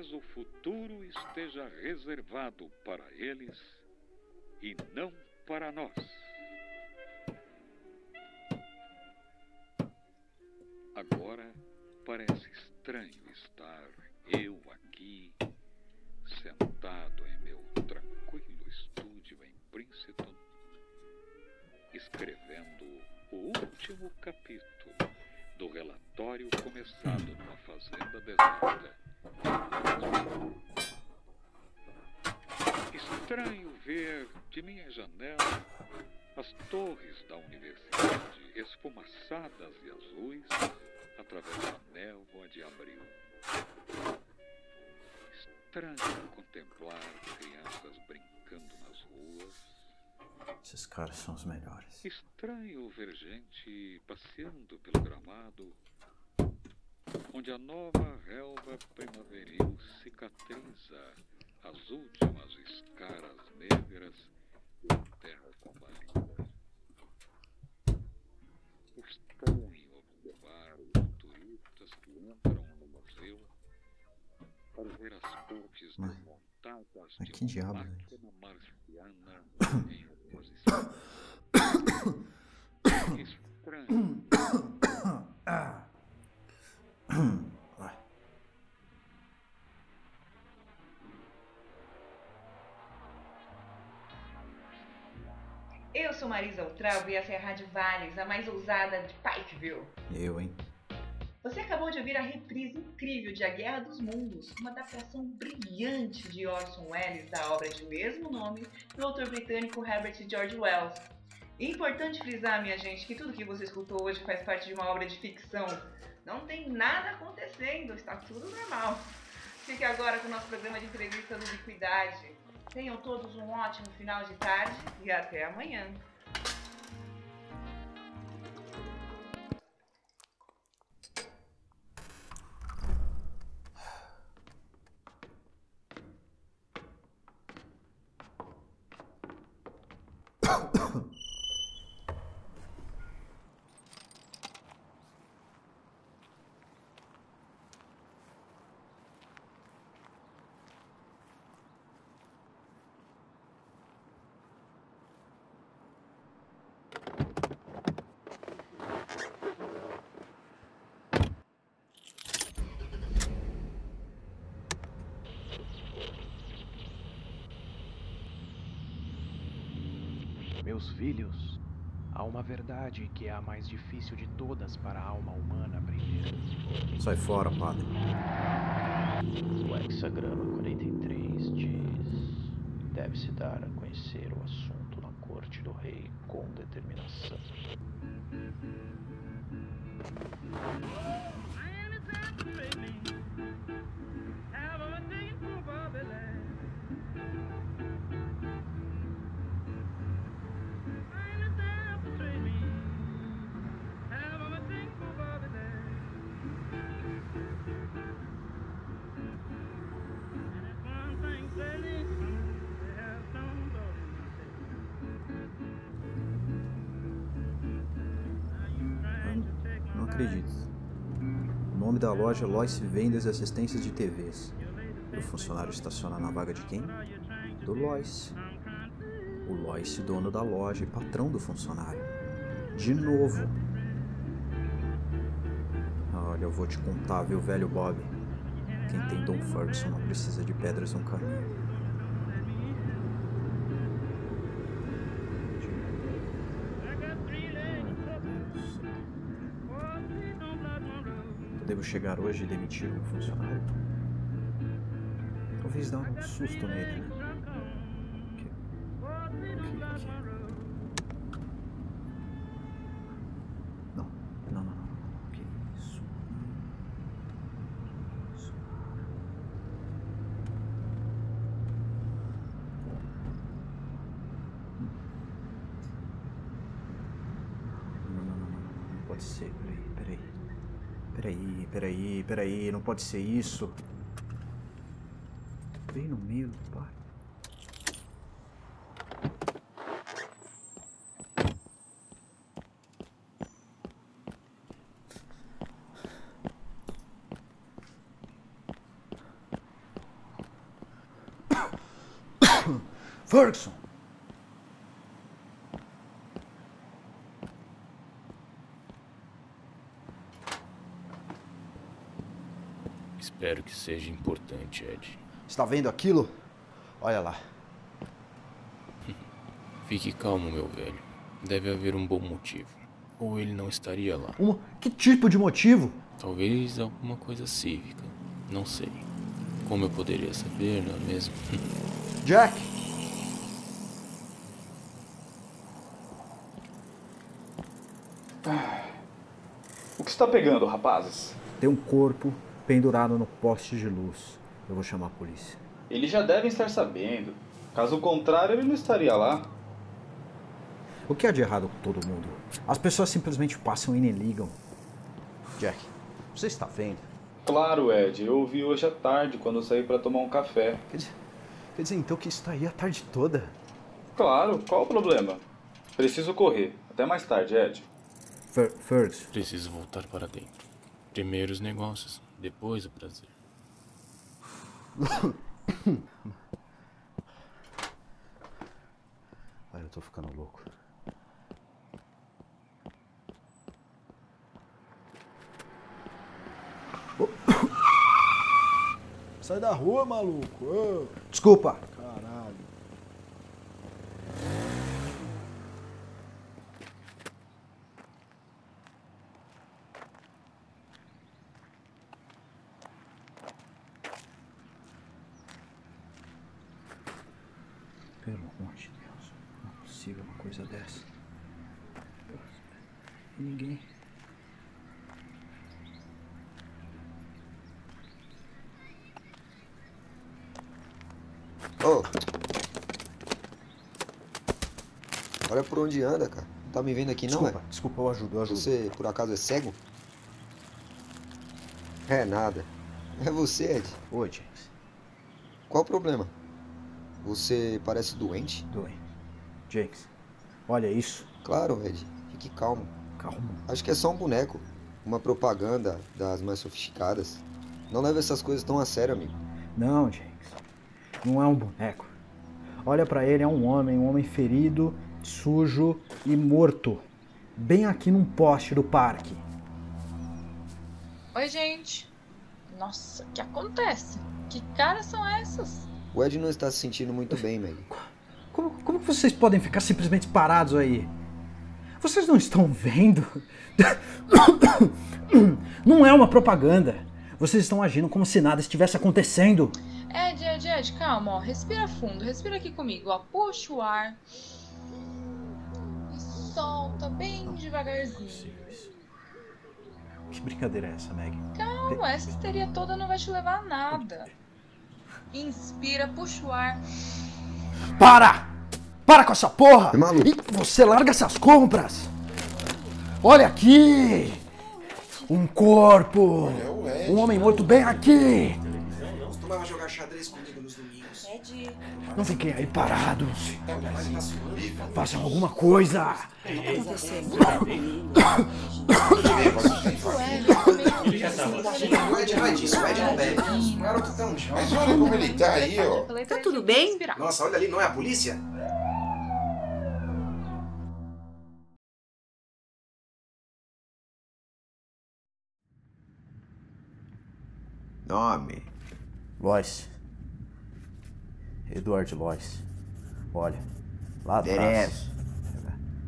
talvez o futuro esteja reservado para eles e não para nós. Agora parece estranho estar eu aqui, sentado em meu tranquilo estúdio em Princeton, escrevendo o último capítulo do relatório começado numa fazenda deserta. Estranho ver de minha janela as torres da universidade esfumaçadas e azuis através da névoa de abril. Estranho contemplar crianças brincando nas ruas. Esses caras são os melhores. Estranho ver gente passeando pelo gramado, onde a nova relva primaveril cicatriza as últimas escaras negras da terra combatida. Estranho observar os turistas que entram no museu para ver as Mas- desmontadas de uma diabo, máquina marciana em oposição. Estranho. Eu sou Marisa Altravo e essa é a Rádio Vales, a mais ousada de Pikeville. Eu, hein? Você acabou de ouvir a reprise incrível de A Guerra dos Mundos, uma adaptação brilhante de Orson Welles da obra de mesmo nome do autor britânico Herbert George Wells. É importante frisar, minha gente, que tudo que você escutou hoje faz parte de uma obra de ficção. Não tem nada acontecendo, está tudo normal. Fique agora com o nosso programa de entrevista do Liquidade. Tenham todos um ótimo final de tarde e até amanhã. Meus filhos, há uma verdade que é a mais difícil de todas para a alma humana aprender. Sai fora, padre. O hexagrama 43 diz: deve-se dar a conhecer o assunto na corte do rei com determinação. Não acredito. O nome da loja é Lois Vendas e Assistências de TVs. E o funcionário estaciona na vaga de quem? Do Lois. O Lois, dono da loja e patrão do funcionário. De novo. Olha, eu vou te contar, viu, velho Bob? Quem tem Don Ferguson não precisa de pedras no caminho. Devo chegar hoje e demitir um funcionário? Talvez dar um susto nele, né? pode ser isso. Bem no meio do parque. Ferguson. Espero que seja importante, Ed. Está vendo aquilo? Olha lá. Fique calmo, meu velho. Deve haver um bom motivo. Ou ele não estaria lá. Um... Que tipo de motivo? Talvez alguma coisa cívica. Não sei. Como eu poderia saber, não é mesmo? Jack! O que está pegando, rapazes? Tem um corpo pendurado no poste de luz. Eu vou chamar a polícia. Eles já devem estar sabendo. Caso contrário, ele não estaria lá. O que há de errado com todo mundo? As pessoas simplesmente passam e nem ligam. Jack, você está vendo? Claro, Ed. Eu ouvi hoje à tarde quando eu saí para tomar um café. Quer dizer, quer dizer então que está aí a tarde toda? Claro, qual o problema? Preciso correr. Até mais tarde, Ed. Fer Fergus. Preciso voltar para dentro. Primeiro os negócios, depois o prazer. Ai, eu tô ficando louco. Sai da rua, maluco. Ô, Desculpa. Pelo amor de Deus. Não é possível uma coisa dessa. E ninguém. Ô. Olha por onde anda, cara. Não tá me vendo aqui não, Desculpa, desculpa, eu ajudo, eu é? ajudo. Você, por acaso, é cego? É nada. É você, Ed. Oi, James. Qual o problema? Você parece doente? Doe. Jakes, olha isso. Claro, Ed. Fique calmo. Calma. Acho que é só um boneco. Uma propaganda das mais sofisticadas. Não leve essas coisas tão a sério, amigo. Não, James. Não é um boneco. Olha pra ele, é um homem, um homem ferido, sujo e morto. Bem aqui num poste do parque. Oi, gente. Nossa, o que acontece? Que caras são essas? O Ed não está se sentindo muito bem, Meg. Como, como que vocês podem ficar simplesmente parados aí? Vocês não estão vendo? Não é uma propaganda. Vocês estão agindo como se nada estivesse acontecendo. Ed, Ed, Ed, calma, ó. Respira fundo. Respira aqui comigo, ó. Puxa o ar. E solta bem devagarzinho. Que brincadeira é essa, Meg? Calma, essa histeria toda não vai te levar a nada. Inspira, puxa o ar. Para! Para com essa porra! É maluco. E você larga essas compras! Olha aqui! Um corpo! Um homem morto bem aqui! Costumava jogar xadrez comigo nos domingos. Ed. Não fiquem aí parados! Façam alguma coisa! O Ed não é disso, o Ed não bebe. O garoto tá um chão. Mas olha como ele tá aí, ó. Tá tudo bem? Nossa, olha ali, não é a polícia? Nome. Lois. Eduardo Lois. Olha, lá atrás.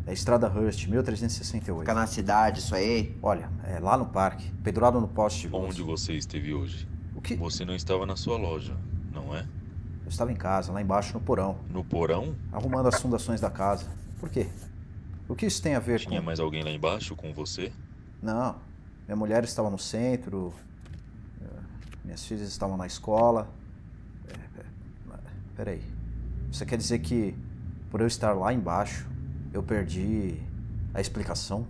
É a Estrada Hurst, 1368. Fica na cidade, isso aí. Olha, é lá no parque, pendurado no poste de luz. Onde você esteve hoje? O que? Você não estava na sua loja, não é? Eu estava em casa, lá embaixo no porão, No porão? arrumando as fundações da casa. Por quê? O que isso tem a ver Tinha com... mais alguém lá embaixo com você? Não, minha mulher estava no centro, minhas filhas estavam na escola. É, é, Peraí, você quer dizer que por eu estar lá embaixo, eu perdi a explicação?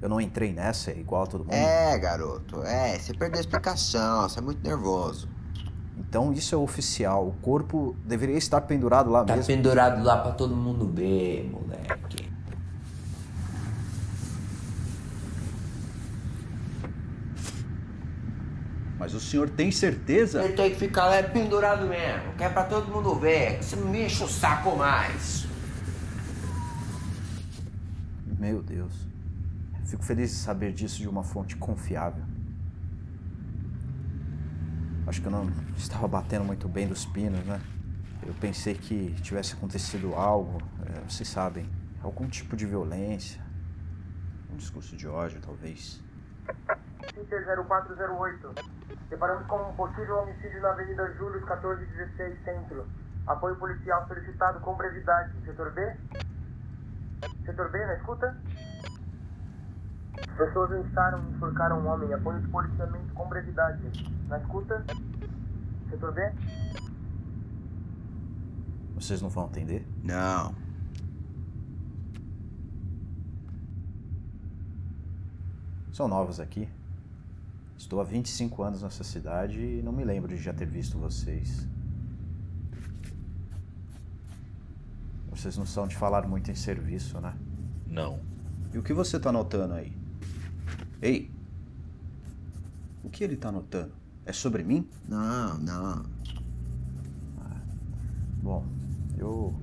Eu não entrei nessa igual a todo mundo? É, garoto, é. Você perdeu a explicação, você é muito nervoso. Então isso é oficial, o corpo deveria estar pendurado lá Tá mesmo. pendurado lá pra todo mundo ver, moleque. O senhor tem certeza? Ele tem que ficar lá pendurado mesmo, que é pra todo mundo ver. Você não me enche o saco mais. Meu Deus. Fico feliz de saber disso de uma fonte confiável. Acho que eu não estava batendo muito bem dos pinos, né? Eu pensei que tivesse acontecido algo, é, vocês sabem, algum tipo de violência, um discurso de ódio, talvez. Inter 0408. Deparamos com um possível homicídio na Avenida Júlio 1416 Centro. Apoio policial solicitado com brevidade. Setor B? Setor B, na escuta? Pessoas entraram e enforcaram um homem. Apoio de policiamento com brevidade. Na escuta? Setor B? Vocês não vão atender? Não. São novos aqui. Estou há 25 anos nessa cidade e não me lembro de já ter visto vocês. Vocês não são de falar muito em serviço, né? Não. E o que você tá notando aí? Ei! O que ele tá notando? É sobre mim? Não, não. Bom, eu.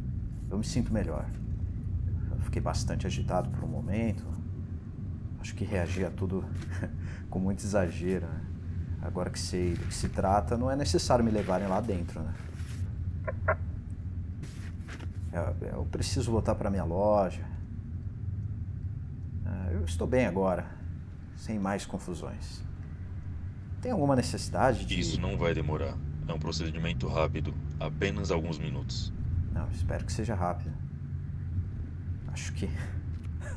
eu me sinto melhor. Eu fiquei bastante agitado por um momento. Acho que reagi a tudo com muito exagero. Né? Agora que sei do que se trata, não é necessário me levarem lá dentro, né? Eu, eu preciso voltar para minha loja. Ah, Eu estou bem agora, sem mais confusões. Tem alguma necessidade de. Isso não vai demorar. É um procedimento rápido, apenas alguns minutos. Não, espero que seja rápido. Acho que.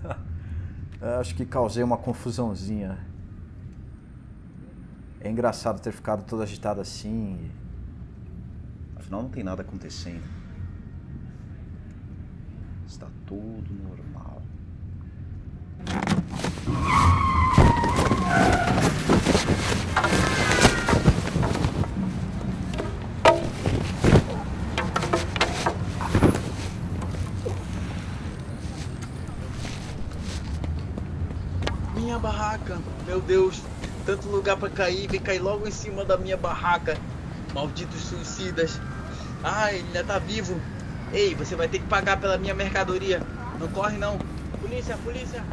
Acho que causei uma confusãozinha. É engraçado ter ficado todo agitado assim. Afinal, não tem nada acontecendo. Está tudo normal. Minha barraca, meu Deus, tanto lugar pra cair, vem cair logo em cima da minha barraca. Malditos suicidas. Ai, ele ainda tá vivo. Ei, você vai ter que pagar pela minha mercadoria. Não corre não. Polícia, polícia.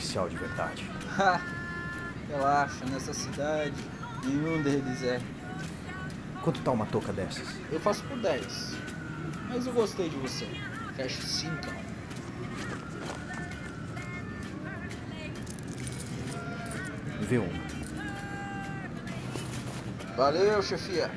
Policial de verdade. Relaxa, nessa cidade, nenhum deles é. Quanto tá uma touca dessas? Eu faço por 10. Mas eu gostei de você. Fecho 5. Vê um. Valeu, chefia.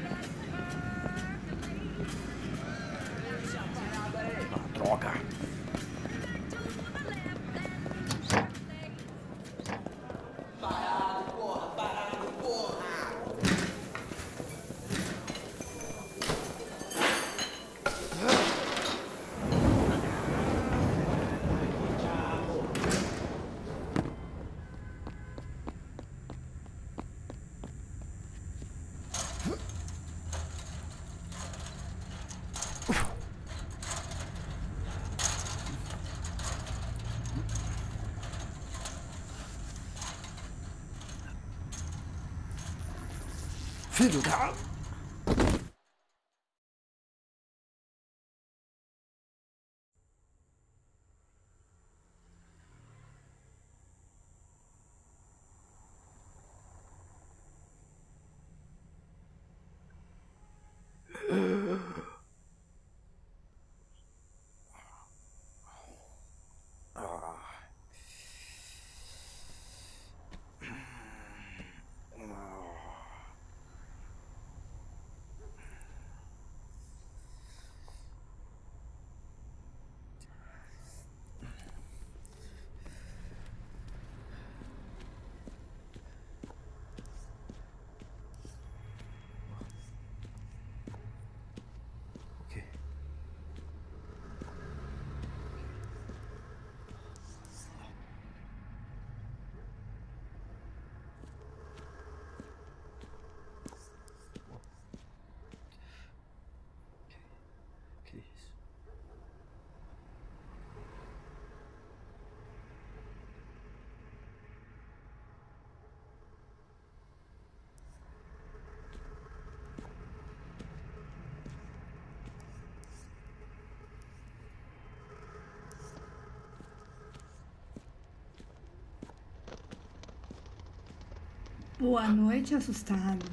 Boa noite, assustado.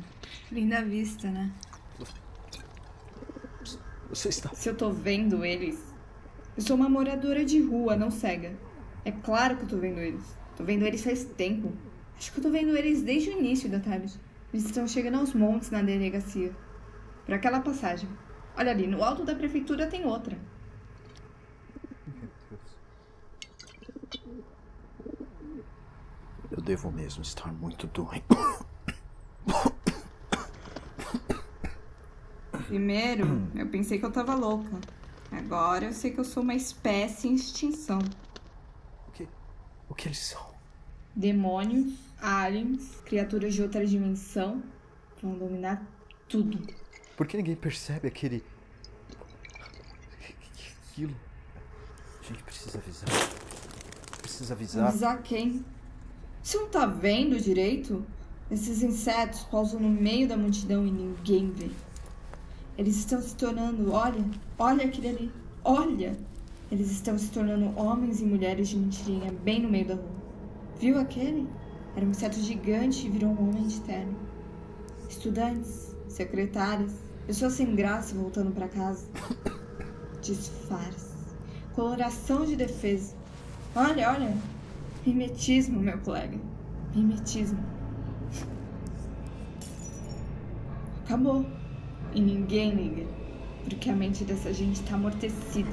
Linda vista, né? Você está. Se eu tô vendo eles. Eu sou uma moradora de rua, não cega. É claro que eu tô vendo eles. Tô vendo eles faz tempo. Acho que eu tô vendo eles desde o início da tarde. Eles estão chegando aos montes na delegacia. Por aquela passagem. Olha ali, no alto da prefeitura tem outra. Eu devo mesmo estar muito doente. Primeiro, eu pensei que eu tava louca. Agora eu sei que eu sou uma espécie em extinção. O que eles são? Demônios, aliens, criaturas de outra dimensão vão dominar tudo. Por que ninguém percebe aquele. aquilo? A gente precisa avisar. Precisa avisar. Avisar quem? Você não tá vendo direito? Esses insetos pousam no meio da multidão e ninguém vê. Eles estão se tornando, olha, olha aquele ali, olha! Eles estão se tornando homens e mulheres de mentirinha bem no meio da rua. Viu aquele? Era um inseto gigante e virou um homem de terno. Estudantes, secretárias, pessoas sem graça voltando para casa. Disfarce. Coloração de defesa. Olha, olha. Mimetismo, meu colega. Mimetismo. Acabou. E ninguém liga. Porque a mente dessa gente tá amortecida.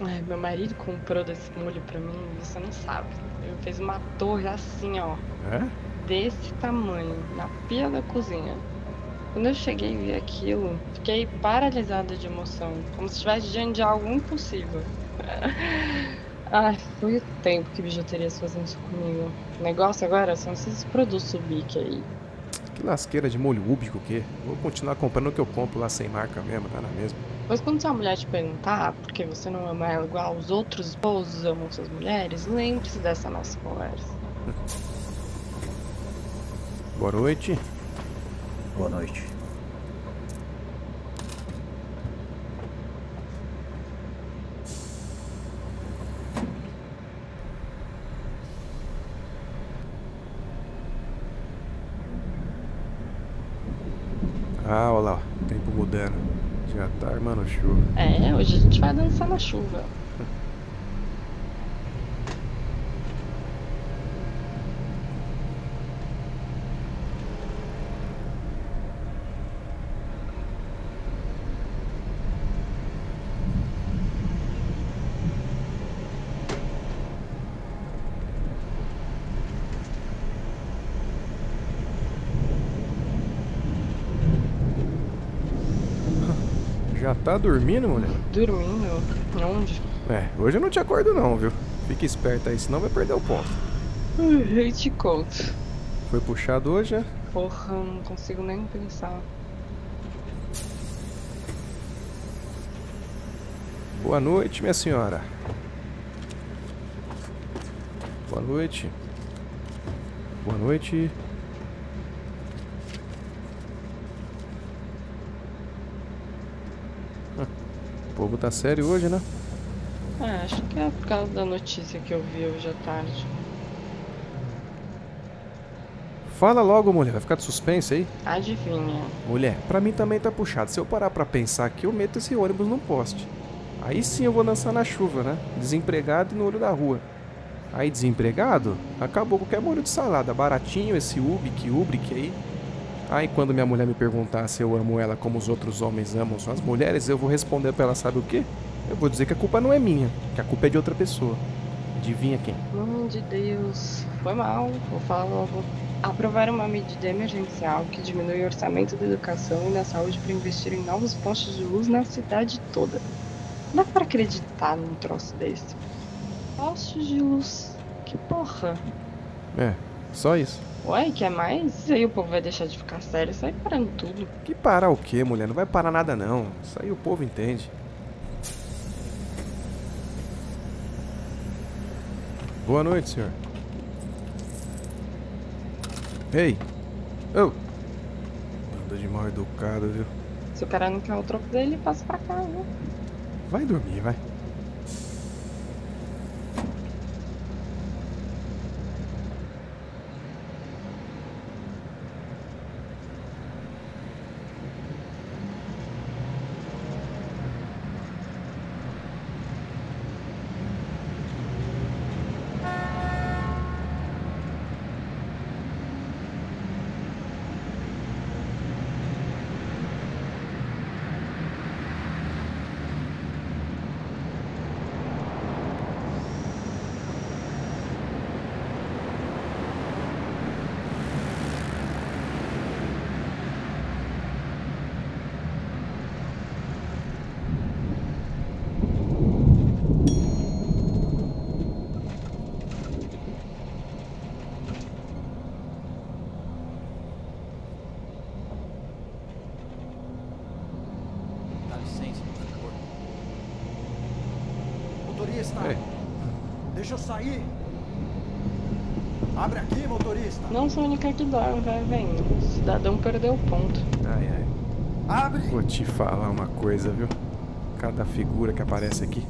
Ai, meu marido comprou desse molho pra mim, você não sabe. Ele fez uma torre assim, ó. É? Desse tamanho, na pia da cozinha. Quando eu cheguei e vi aquilo, fiquei paralisada de emoção, como se estivesse diante de algo impossível. Ai, foi o tempo que bijuterias fazendo isso comigo. O negócio agora são esses produtos Bic aí. Que lasqueira de molho úbico o quê? Vou continuar comprando o que eu compro lá sem marca mesmo, tá na mesma. Pois quando sua mulher te perguntar por que você não ama ela igual os outros esposos amam suas mulheres, lembre-se dessa nossa conversa. Boa noite. Boa noite. Ah, olha lá, ó, tempo mudando. Já tá armando chuva. É, hoje a gente vai dançar na chuva. Já tá dormindo, mulher? Dormindo? Onde? É, hoje eu não te acordo não, viu? Fica esperto aí, senão vai perder o ponto. Eu te conto. Foi puxado hoje, é? Porra, eu não consigo nem pensar. Boa noite, minha senhora. Boa noite. Boa noite. Povo tá sério hoje, né? É, acho que é por causa da notícia que eu vi hoje à tarde. Fala logo, mulher. Vai ficar de suspense aí? Adivinha. Mulher, pra mim também tá puxado. Se eu parar pra pensar aqui, eu meto esse ônibus num poste. Aí sim eu vou dançar na chuva, né? Desempregado e no olho da rua. Aí desempregado, acabou qualquer molho de salada. Baratinho esse Ubik, Ubrik aí. Aí quando minha mulher me perguntar se eu amo ela como os outros homens amam suas mulheres, eu vou responder pra ela, sabe o quê? Eu vou dizer que a culpa não é minha, que a culpa é de outra pessoa. Adivinha quem? Mãe de Deus. Foi mal. Vou falar logo. Aprovar uma medida emergencial que diminui o orçamento da educação e da saúde para investir em novos postos de luz na cidade toda. Não dá pra acreditar num troço desse. Postos de luz. Que porra. É, só isso. Ué, quer mais? Aí o povo vai deixar de ficar sério e sair parando tudo. Que parar o quê, mulher? Não vai parar nada não. Isso aí o povo entende. Boa noite, senhor. Ei! Oh! Banda de mal educado, viu? Se o cara não quer o troco dele, passa pra cá, viu? Vai dormir, vai. Dá licença, por favor. Motorista! Ei. Deixa eu sair! Abre aqui, motorista! Não sou a única que dorme, vai vendo. O cidadão perdeu o ponto. Ai, ai. Abre! Vou te falar uma coisa, viu? Cada figura que aparece aqui.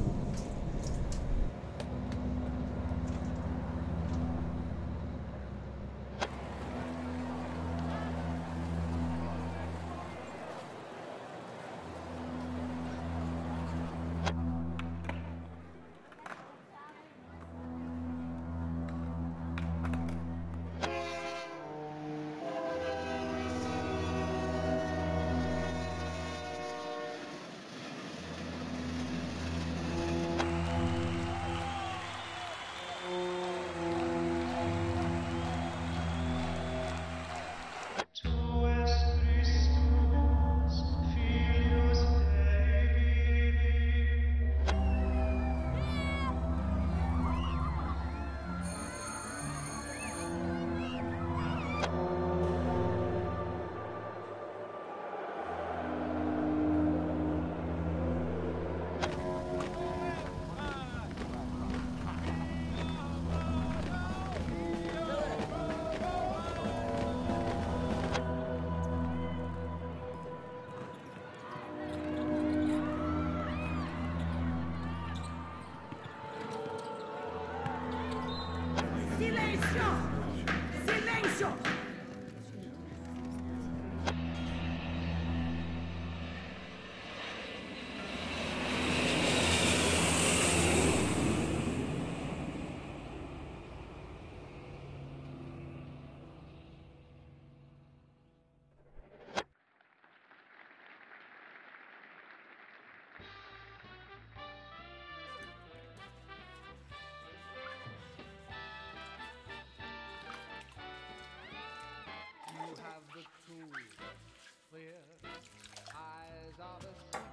clear. Eyes the a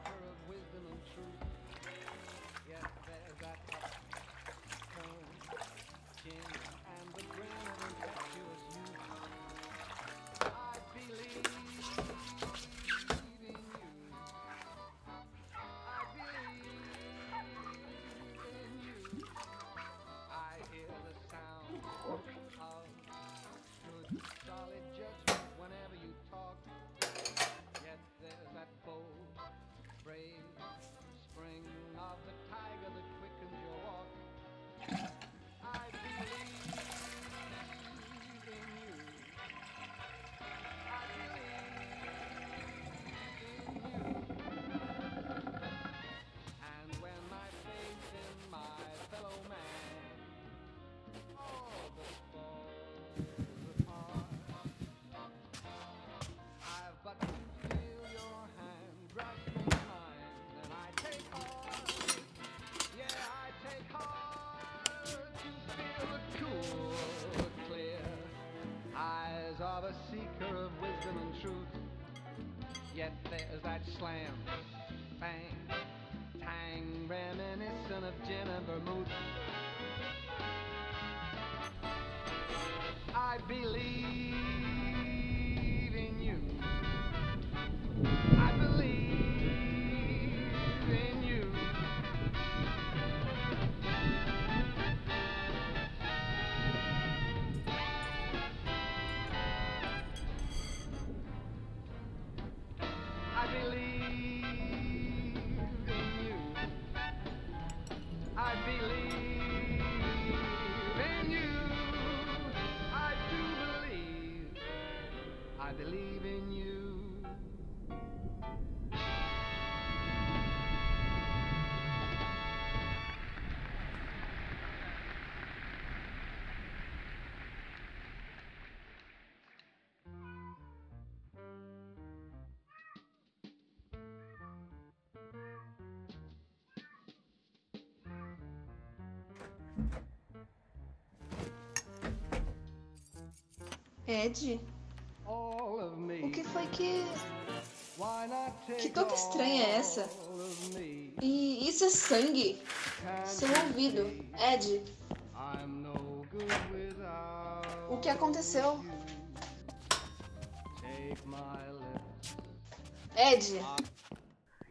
Yet there's that slam, bang, tang, reminiscent of gin and vermouth. I believe Ed, o que foi que. Que toca estranha é essa? E isso é sangue? Seu ouvido. Ed, o que aconteceu? Ed,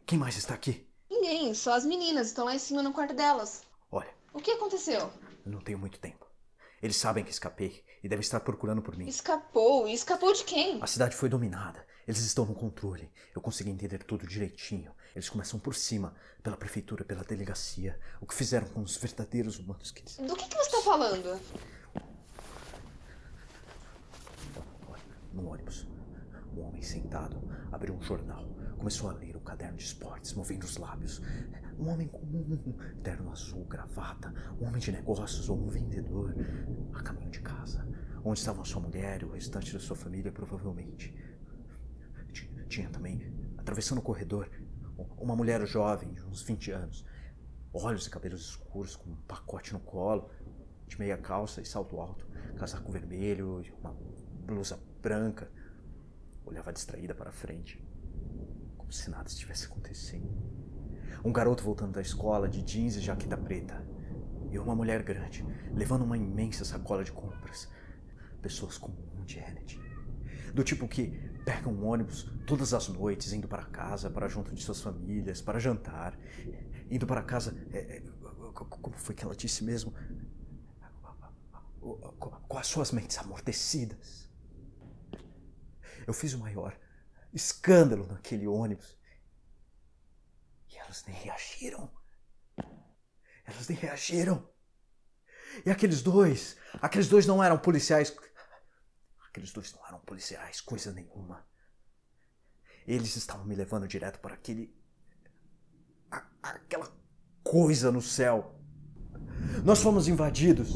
Quem mais está aqui? ninguém, só as meninas estão lá em cima no quarto delas. Olha, O que aconteceu? eu não tenho muito tempo. Eles sabem que escapei e devem estar procurando por mim. Escapou? E escapou de quem? A cidade foi dominada. Eles estão no controle. Eu consegui entender tudo direitinho. Eles começam por cima, pela prefeitura, pela delegacia. O que fizeram com os verdadeiros humanos que eles. Do que, que você tá falando? No ônibus, um homem sentado abriu um jornal. Começou a ler o caderno de esportes, movendo os lábios. Um homem comum, terno azul, gravata, um homem de negócios ou um vendedor, a caminho de casa, onde estavam sua mulher e o restante da sua família, provavelmente. Tinha, também, atravessando o corredor, uma mulher jovem, de uns 20 anos, olhos e cabelos escuros, com um pacote no colo, de meia calça e salto alto, casaco vermelho, e uma blusa branca. Olhava distraída para frente, se nada estivesse acontecendo. Um garoto voltando da escola de jeans e jaqueta preta. E uma mulher grande, levando uma imensa sacola de compras. Pessoas como Janet. Do tipo que pegam um ônibus todas as noites, indo para casa, para junto de suas famílias, para jantar. Indo para casa. é, é, como foi que ela disse mesmo? Com as suas mentes amortecidas. Eu fiz o maior escândalo naquele ônibus. E elas nem reagiram. Elas nem reagiram. E aqueles dois, aqueles dois não eram policiais. Aqueles dois não eram policiais, coisa nenhuma. Eles estavam me levando direto para aquele. a- aquela coisa no céu. Nós fomos invadidos.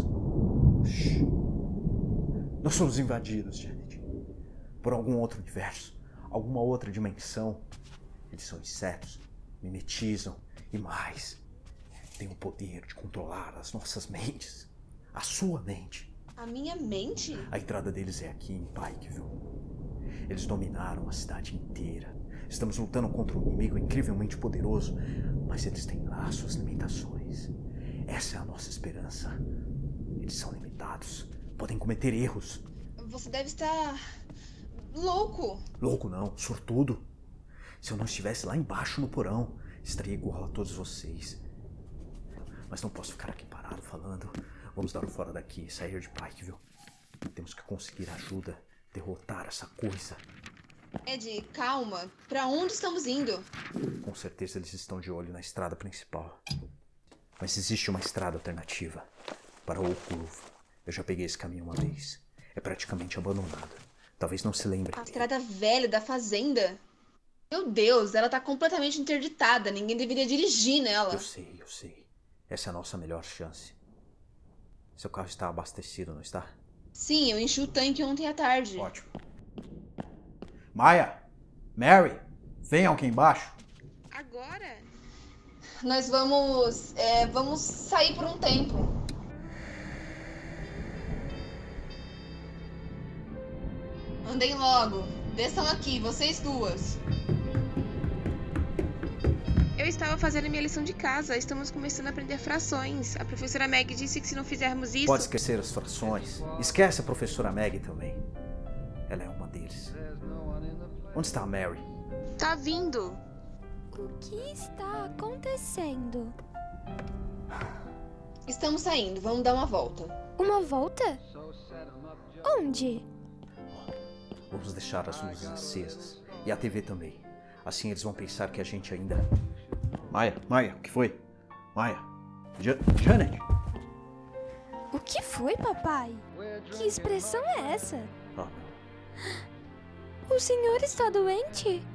Nós fomos invadidos, Janet. Por algum outro universo, alguma outra dimensão. Eles são insetos, mimetizam e mais. Têm o poder de controlar as nossas mentes. A sua mente. A minha mente? A entrada deles é aqui em Pikeville. Eles dominaram a cidade inteira. Estamos lutando contra um inimigo incrivelmente poderoso, mas eles têm lá suas limitações. Essa é a nossa esperança. Eles são limitados, podem cometer erros. Você deve estar. Louco. Louco não, sortudo. Se eu não estivesse lá embaixo no porão, estaria igual a todos vocês. Mas não posso ficar aqui parado falando. Vamos dar o fora daqui e sair de Pikeville. Temos que conseguir ajuda, derrotar essa coisa. Ed, calma. Pra onde estamos indo? Com certeza eles estão de olho na estrada principal. Mas existe uma estrada alternativa para o curvo. Eu já peguei esse caminho uma vez. É praticamente abandonado. Talvez não se lembre. A estrada velha da fazenda? Meu Deus, ela tá completamente interditada. Ninguém deveria dirigir nela. Eu sei, eu sei. Essa é a nossa melhor chance. Seu carro está abastecido, não está? Sim, eu enchi o tanque ontem à tarde. Ótimo. Maia! Mary! Venham aqui embaixo. Agora? Nós vamos. é, vamos sair por um tempo. Andem logo. Desçam aqui, vocês duas. estava fazendo minha lição de casa. Estamos começando a aprender frações. A professora Meg disse que se não fizermos isso. Pode esquecer as frações. Esquece a professora Meg também. Ela é uma deles. Onde está a Mary? Tá vindo. O que está acontecendo? Estamos saindo, vamos dar uma volta. Uma volta? Onde? Vamos deixar as luzes acesas. E a TV também. Assim eles vão pensar que a gente ainda. Maia, Maia, o que foi? Maia. Ja Janet! O que foi, papai? Que expressão é essa? Ah, O senhor está doente?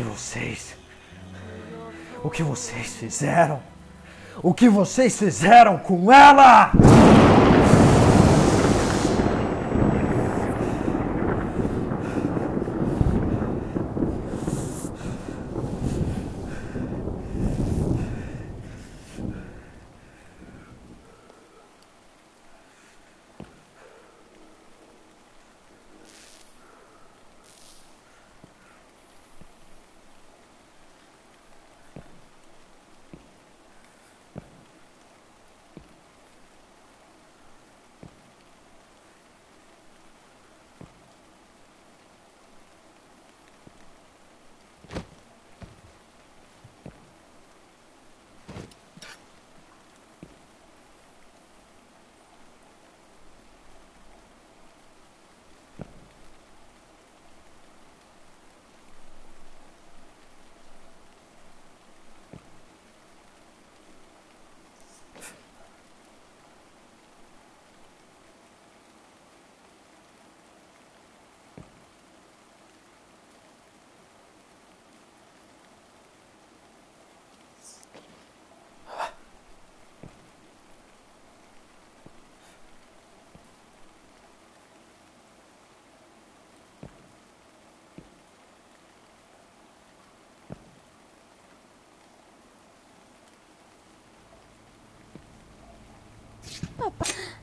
Que vocês. O que vocês fizeram? O que vocês fizeram com ela? Papai. Vocês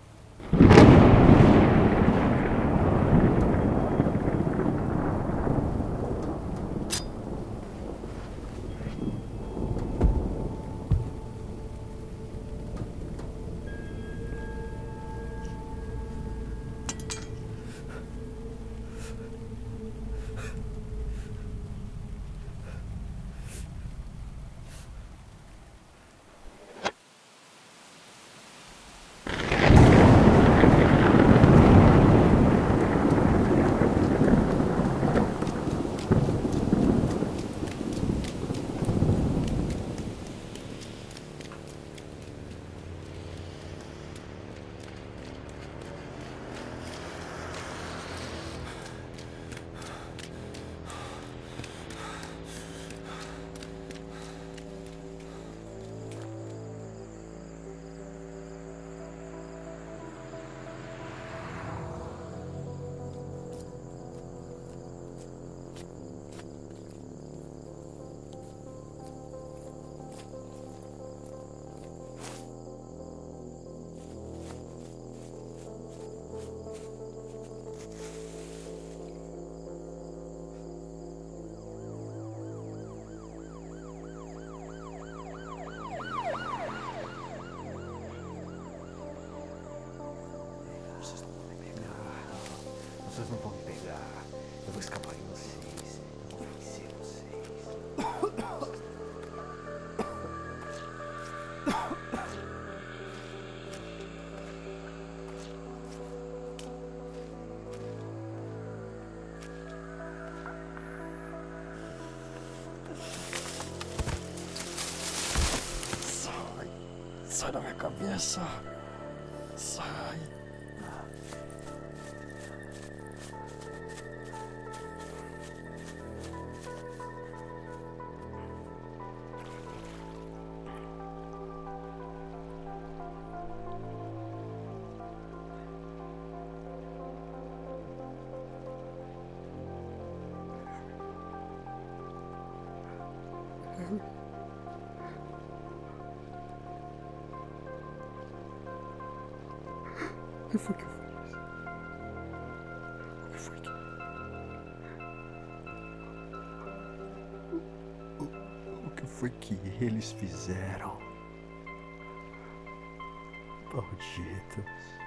cabeça. Sai. O que foi que eu fiz? O que foi que. O, o que foi que eles fizeram? Malditos.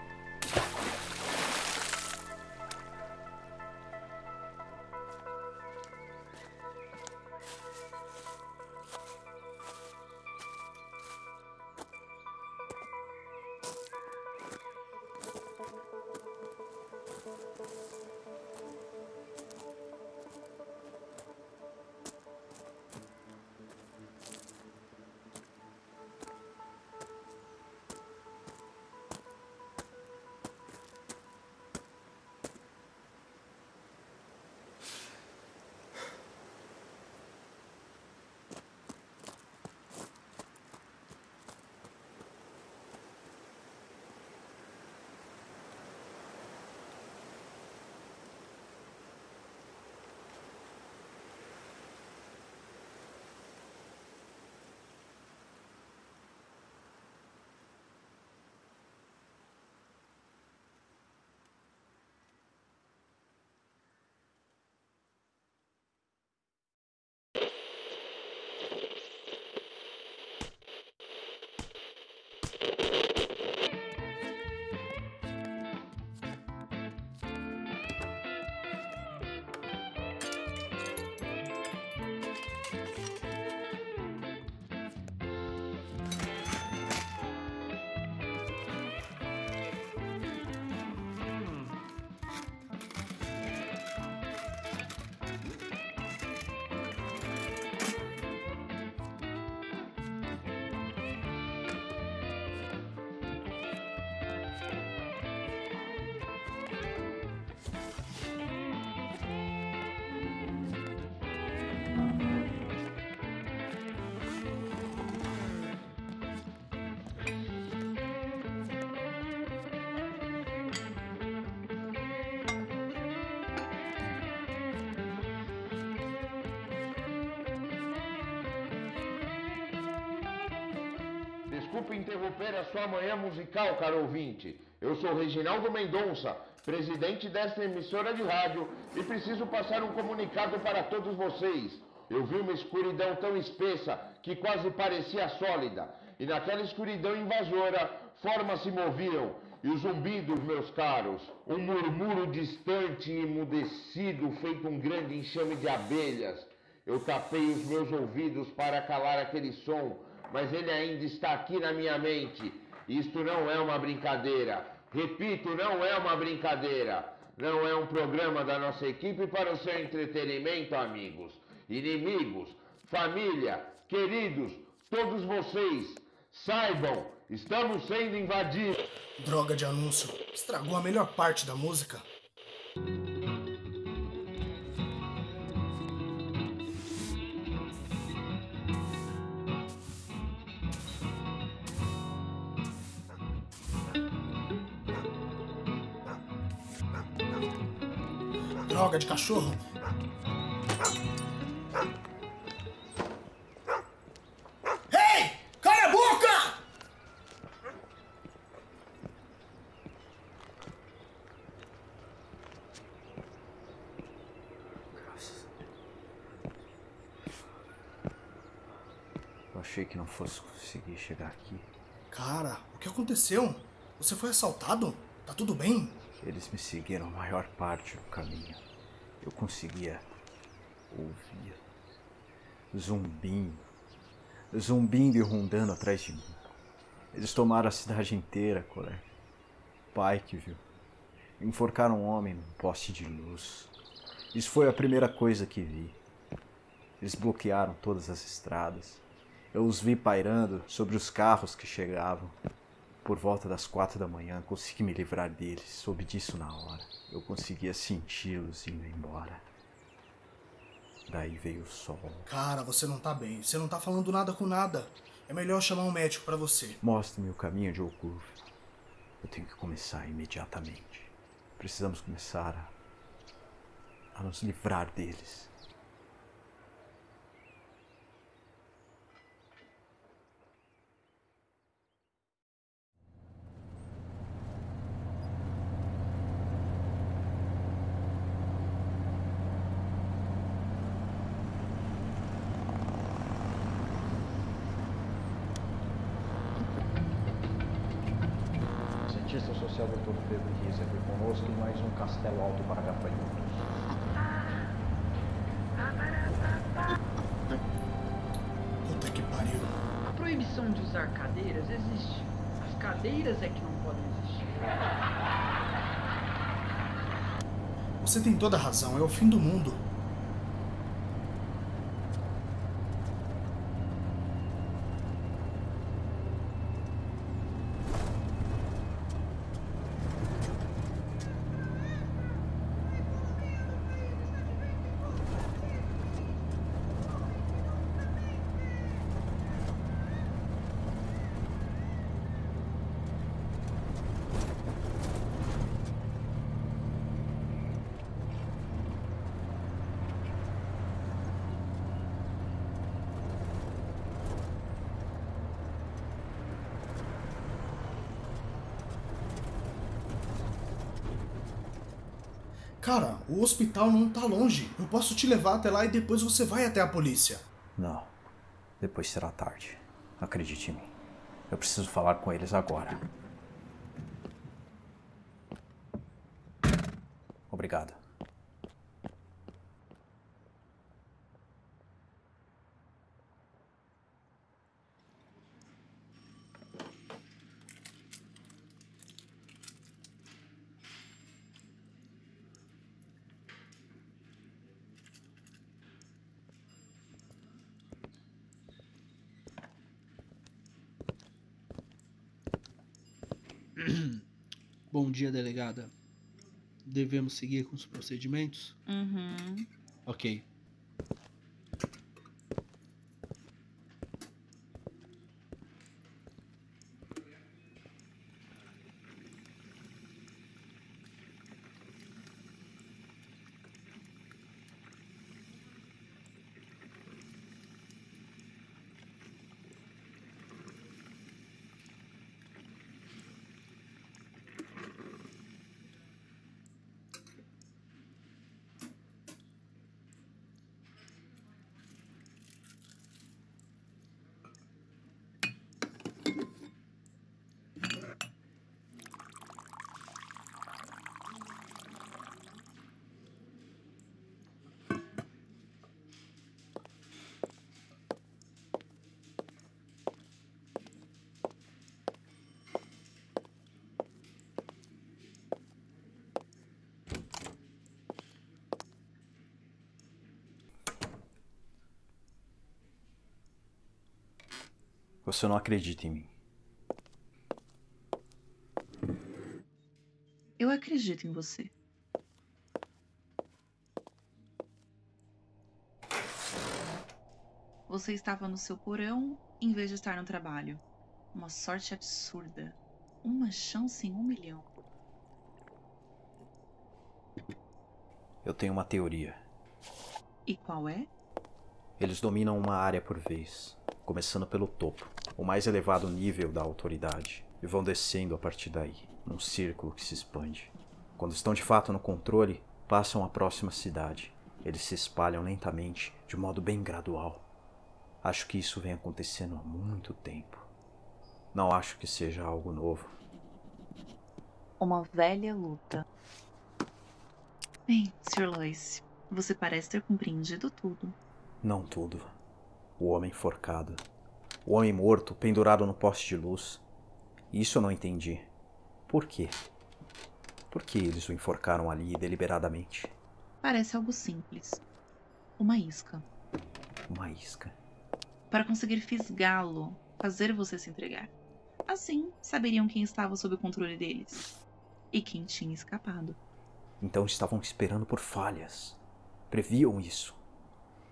Desculpe interromper a sua manhã musical, caro ouvinte. Eu sou Reginaldo Mendonça, presidente desta emissora de rádio, e preciso passar um comunicado para todos vocês. Eu vi uma escuridão tão espessa que quase parecia sólida, e naquela escuridão invasora, formas se moviam, e os zumbidos, meus caros, um murmúrio distante e emudecido, feito um grande enxame de abelhas. Eu tapei os meus ouvidos para calar aquele som, mas ele ainda está aqui na minha mente. Isto não é uma brincadeira. Repito, não é uma brincadeira. Não é um programa da nossa equipe para o seu entretenimento, amigos. Inimigos, família, queridos, todos vocês, saibam, estamos sendo invadidos. Droga de anúncio. Estragou a melhor parte da música. Droga de cachorro. Ei! Cala a boca! Eu achei que não fosse conseguir chegar aqui. Cara, o que aconteceu? Você foi assaltado? Tá tudo bem? Eles me seguiram a maior parte do caminho. Eu conseguia ouvir zumbindo, zumbindo e rondando atrás de mim. Eles tomaram a cidade inteira, colega. Pai que viu. Enforcaram um homem num poste de luz. Isso foi a primeira coisa que vi. Eles bloquearam todas as estradas. Eu os vi pairando sobre os carros que chegavam. Por volta das quatro da manhã, consegui me livrar deles. Soube disso na hora. Eu conseguia senti-los indo embora. Daí veio o sol. Cara, você não tá bem. Você não tá falando nada com nada. É melhor chamar um médico pra você. Mostre-me o caminho de Okurv. Eu tenho que começar imediatamente. Precisamos começar a, a nos livrar deles. Cientista social Dr. Pedro Riz aqui conosco e mais um castelo alto para gafanhotos. Puta que pariu. A proibição de usar cadeiras existe. As cadeiras é que não podem existir. Você tem toda a razão, é o fim do mundo. Cara, o hospital não tá longe. Eu posso te levar até lá e depois você vai até a polícia. Não. Depois será tarde. Acredite em mim. Eu preciso falar com eles agora. Bom dia, delegada. Devemos seguir com os procedimentos? Uhum. Ok. Você não acredita em mim. Eu acredito em você. Você estava no seu porão em vez de estar no trabalho. Uma sorte absurda. Uma chance em um milhão. Eu tenho uma teoria. E qual é? Eles dominam uma área por vez, começando pelo topo, o mais elevado nível da autoridade, e vão descendo a partir daí, num círculo que se expande. Quando estão de fato no controle, passam à próxima cidade. Eles se espalham lentamente, de modo bem gradual. Acho que isso vem acontecendo há muito tempo. Não acho que seja algo novo. Uma velha luta. Bem, Sr. Lois, Você parece ter compreendido tudo. Não tudo. O homem enforcado. O homem morto, pendurado no poste de luz. Isso eu não entendi. Por quê? Por que eles o enforcaram ali deliberadamente? Parece algo simples. Uma isca. Uma isca. Para conseguir fisgá-lo, fazer você se entregar. Assim, saberiam quem estava sob o controle deles. E quem tinha escapado. Então estavam esperando por falhas. Previam isso.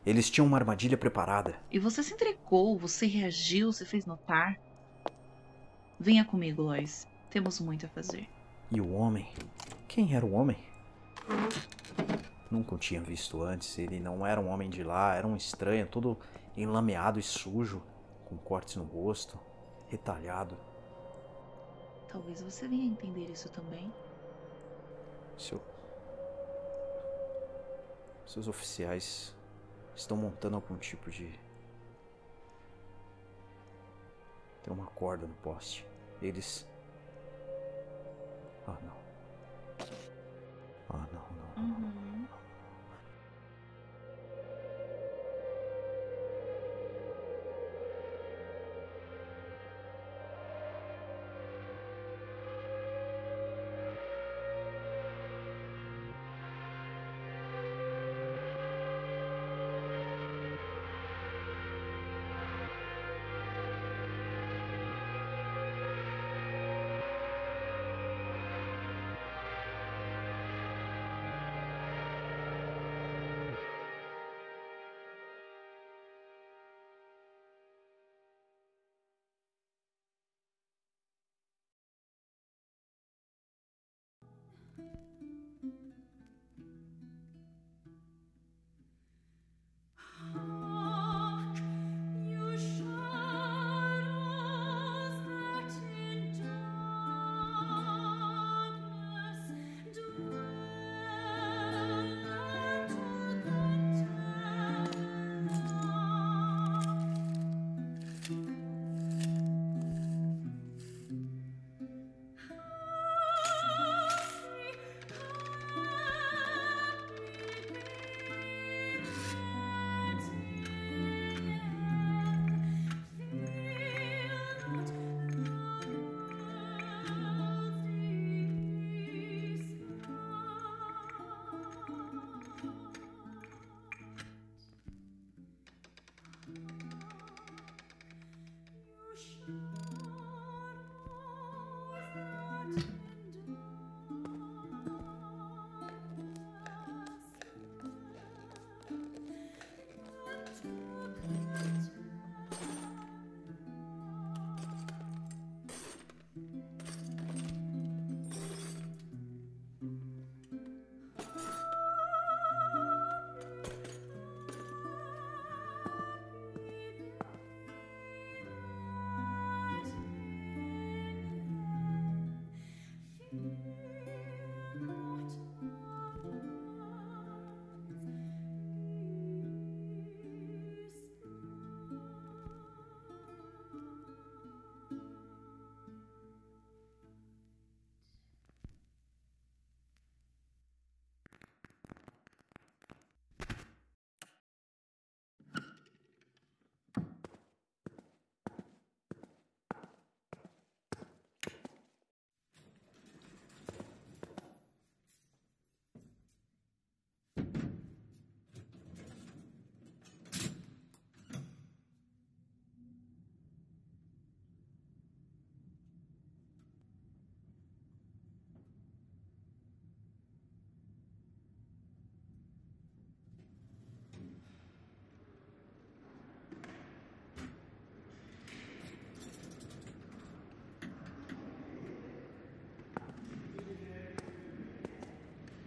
Eles tinham uma armadilha preparada. E você se entregou, você reagiu, se fez notar. Venha comigo, Lois. Temos muito a fazer. E o homem? Quem era o homem? Nunca o tinha visto antes. Ele não era um homem de lá, era um estranho, todo enlameado e sujo, com cortes no rosto, retalhado. Talvez você venha entender isso também. Seu... Seus oficiais estão montando algum tipo de. Tem uma corda no poste. Eles. Ah, não.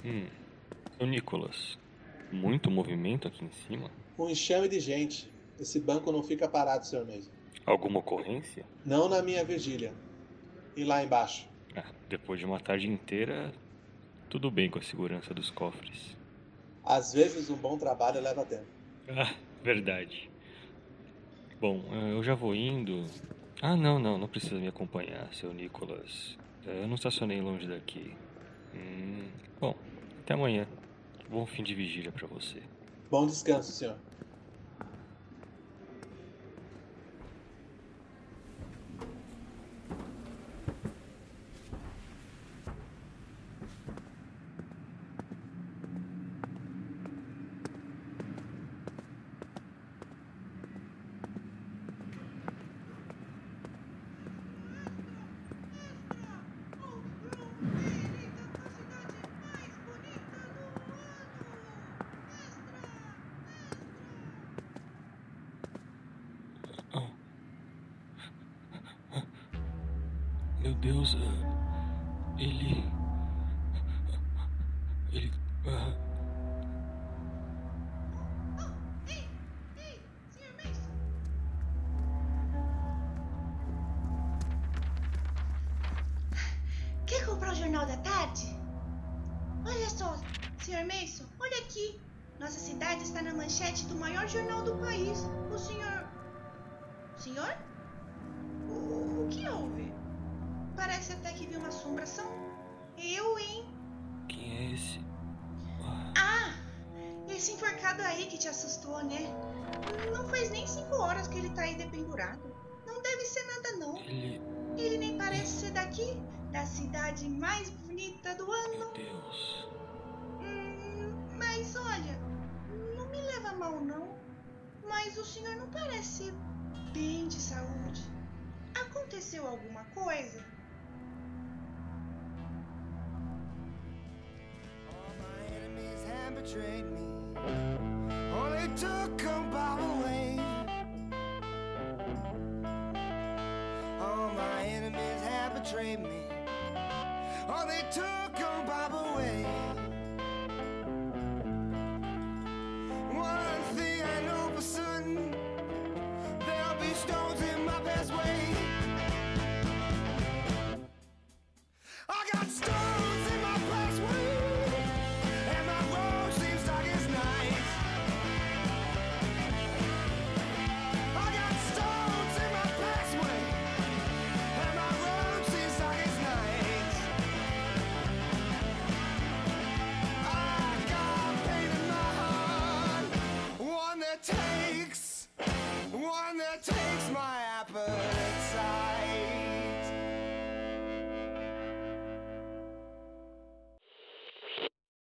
Hum. Ô Nicolas, muito movimento aqui em cima? Um enxame de gente. Esse banco não fica parado, senhor Mason. Alguma ocorrência? Não na minha vigília. E lá embaixo? Ah, depois de uma tarde inteira, tudo bem com a segurança dos cofres. Às vezes um bom trabalho leva tempo. Ah, verdade. Bom, eh, eu já vou indo. Ah, não, não, não precisa me acompanhar, seu Nicolas. Eh, Eu não estacionei longe daqui. Hum, até amanhã. Bom fim de vigília pra você. Bom descanso, senhor. Maior jornal do país. O senhor. Senhor? O, o que houve? Parece até que viu uma assombração. Eu, hein? Quem é esse? Ah! Esse enforcado aí que te assustou, né? Não faz nem cinco horas que ele tá aí dependurado. Não deve ser nada, não. Ele. Ele nem parece ser daqui, da cidade mais bonita do ano. Meu Deus. Hum, mas olha, leva mal, não. Mas o senhor não parece bem de saúde. Aconteceu alguma coisa? betrayed me. Only took them by the way. I got stones One that takes my apple.